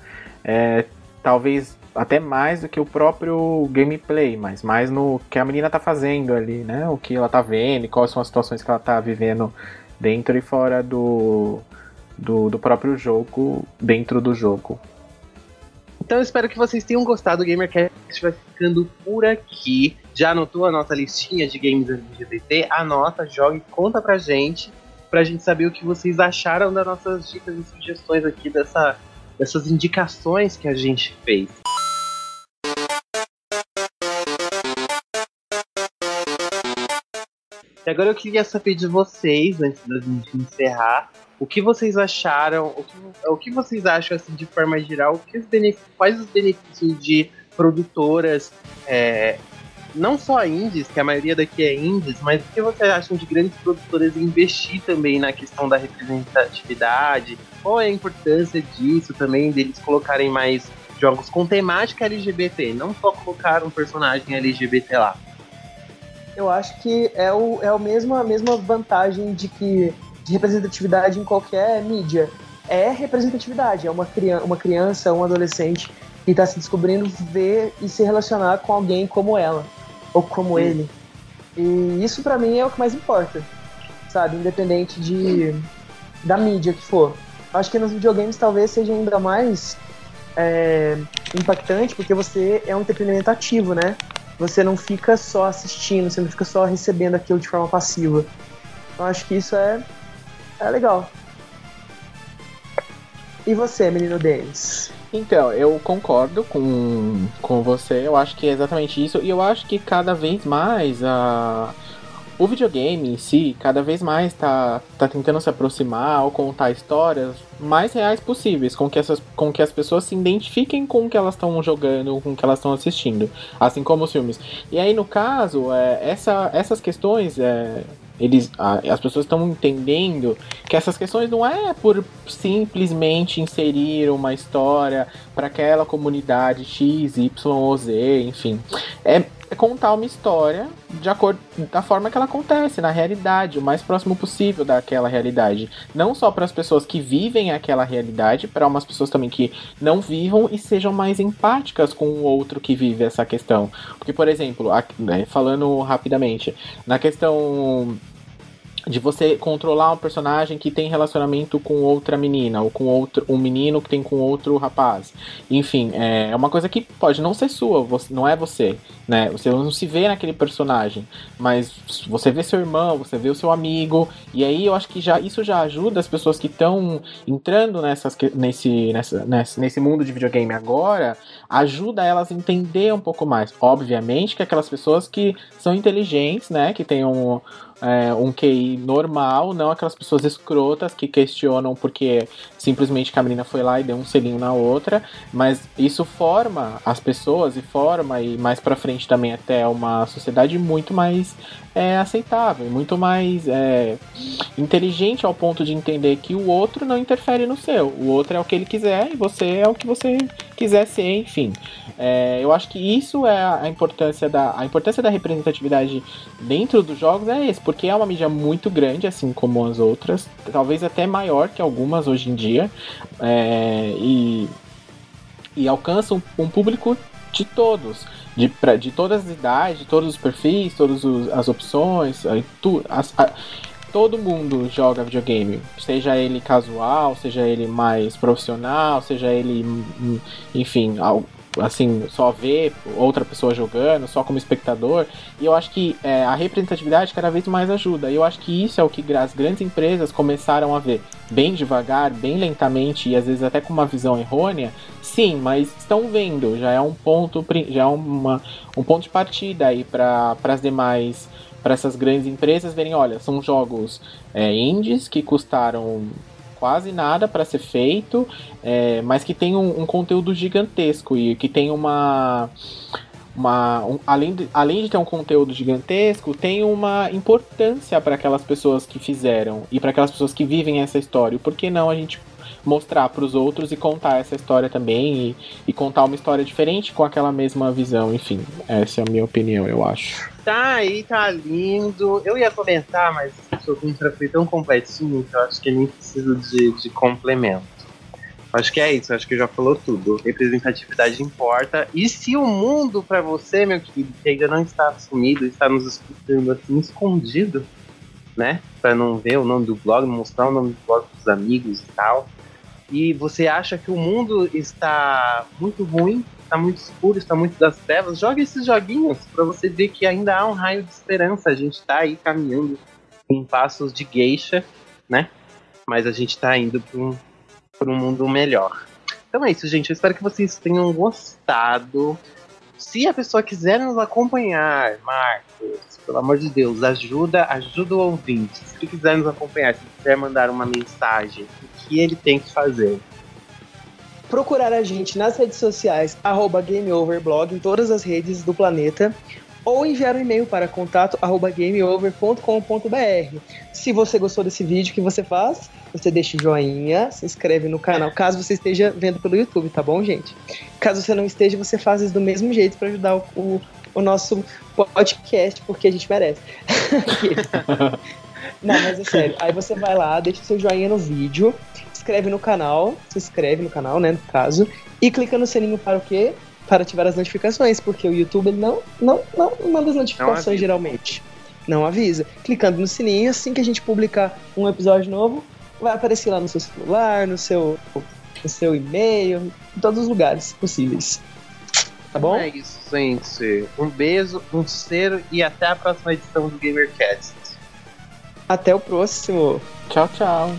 é, talvez até mais do que o próprio gameplay, mas mais no que a menina tá fazendo ali, né? O que ela tá vendo quais são as situações que ela tá vivendo dentro e fora do, do, do próprio jogo, dentro do jogo. Então eu espero que vocês tenham gostado. O GamerCast vai ficando por aqui. Já anotou a nossa listinha de games LGBT? Anota, joga e conta pra gente. Pra gente saber o que vocês acharam das nossas dicas e sugestões aqui dessa, dessas indicações que a gente fez. Agora eu queria saber de vocês, antes da gente encerrar, o que vocês acharam, o que, o que vocês acham assim de forma geral, os quais os benefícios de produtoras, é, não só indies, que a maioria daqui é indies, mas o que vocês acham de grandes produtoras investir também na questão da representatividade? Qual é a importância disso também, deles colocarem mais jogos com temática LGBT, não só colocar um personagem LGBT lá. Eu acho que é, o, é o mesmo, a mesma vantagem de que de representatividade em qualquer mídia. É representatividade, é uma, criança, uma criança, um adolescente que está se descobrindo ver e se relacionar com alguém como ela, ou como Sim. ele. E isso pra mim é o que mais importa, sabe? Independente de da mídia que for. Acho que nos videogames talvez seja ainda mais é, impactante, porque você é um entretenimento ativo, né? Você não fica só assistindo, você não fica só recebendo aquilo de forma passiva. Então acho que isso é, é legal. E você, menino Denis? Então, eu concordo com, com você, eu acho que é exatamente isso, e eu acho que cada vez mais a, o videogame em si, cada vez mais tá, tá tentando se aproximar ou contar histórias mais reais possíveis, com que, essas, com que as pessoas se identifiquem com o que elas estão jogando, com o que elas estão assistindo, assim como os filmes. E aí, no caso, é, essa, essas questões, é, eles, as pessoas estão entendendo que essas questões não é por simplesmente inserir uma história para aquela comunidade X, Y ou Z, enfim. É, contar uma história de acordo da forma que ela acontece, na realidade, o mais próximo possível daquela realidade. Não só para as pessoas que vivem aquela realidade, para umas pessoas também que não vivam e sejam mais empáticas com o outro que vive essa questão. Porque, por exemplo, né, falando rapidamente, na questão de você controlar um personagem que tem relacionamento com outra menina ou com outro um menino que tem com outro rapaz. Enfim, é uma coisa que pode não ser sua, você, não é você, né? Você não se vê naquele personagem, mas você vê seu irmão, você vê o seu amigo e aí eu acho que já isso já ajuda as pessoas que estão entrando nessas, nesse, nessa, nesse nesse mundo de videogame agora, ajuda elas a entender um pouco mais. Obviamente que aquelas pessoas que são inteligentes, né, que têm um é, um QI normal, não aquelas pessoas escrotas que questionam porque simplesmente a menina foi lá e deu um selinho na outra, mas isso forma as pessoas e forma e mais para frente também até uma sociedade muito mais é, aceitável, muito mais é, inteligente ao ponto de entender que o outro não interfere no seu, o outro é o que ele quiser e você é o que você quiser ser, enfim. É, eu acho que isso é a importância da a importância da representatividade dentro dos jogos é esse, porque é uma mídia muito grande, assim como as outras, talvez até maior que algumas hoje em dia, é, e, e alcança um, um público de todos, de, pra, de todas as idades, de todos os perfis, todas as opções, tu, as, a, todo mundo joga videogame, seja ele casual, seja ele mais profissional, seja ele, hum, enfim, assim, só ver outra pessoa jogando, só como espectador. E eu acho que é, a representatividade cada vez mais ajuda. E eu acho que isso é o que as grandes empresas começaram a ver. Bem devagar, bem lentamente e às vezes até com uma visão errônea. Sim, mas estão vendo. Já é um ponto, já é uma, um ponto de partida aí para as demais para essas grandes empresas verem, olha, são jogos é, indies que custaram quase nada para ser feito, é, mas que tem um, um, conteúdo gigantesco e que tem uma. Uma, um, além, de, além de ter um conteúdo gigantesco, tem uma importância para aquelas pessoas que fizeram e para aquelas pessoas que vivem essa história. Por que não a gente mostrar para os outros e contar essa história também e, e, contar uma história diferente com aquela mesma visão. Enfim, essa é a minha opinião, eu acho. Tá aí, tá lindo. Eu ia comentar, mas o seu contra foi tão completinho que eu acho que nem preciso de, de complemento. Acho que é isso, acho que já falou tudo. Representatividade importa. E se o mundo para você, meu querido, que ainda não está assumido, está nos escutando assim, escondido, né? Para não ver o nome do blog, mostrar o nome do blog pros amigos e tal. E você acha que o mundo está muito ruim, está muito escuro, está muito das trevas, joga esses joguinhos para você ver que ainda há um raio de esperança. A gente está aí caminhando em passos de geisha, né? Mas a gente está indo para um, um mundo melhor. Então é isso, gente. Eu espero que vocês tenham gostado. Se a pessoa quiser nos acompanhar, Marcos, pelo amor de Deus, ajuda, ajuda o ouvinte. Se quiser nos acompanhar, se quiser mandar uma mensagem, o que ele tem que fazer? Procurar a gente nas redes sociais, arroba GameOverblog, em todas as redes do planeta, ou enviar um e-mail para contato gameover.com.br. Se você gostou desse vídeo, que você faz? Você deixa o joinha, se inscreve no canal, caso você esteja vendo pelo YouTube, tá bom, gente? Caso você não esteja, você faz isso do mesmo jeito para ajudar o, o, o, nosso podcast, porque a gente merece. não, mas é sério. Aí você vai lá, deixa o seu joinha no vídeo, inscreve no canal, se inscreve no canal, né, no caso, e clica no sininho para o quê? Para ativar as notificações, porque o YouTube não, não, não manda as notificações não geralmente. Não avisa. Clicando no sininho, assim que a gente publicar um episódio novo, vai aparecer lá no seu celular, no seu, no seu e-mail, em todos os lugares possíveis. Tá bom? É isso, gente. Um beijo, um cheiro e até a próxima edição do GamerCast. Até o próximo. Tchau, tchau.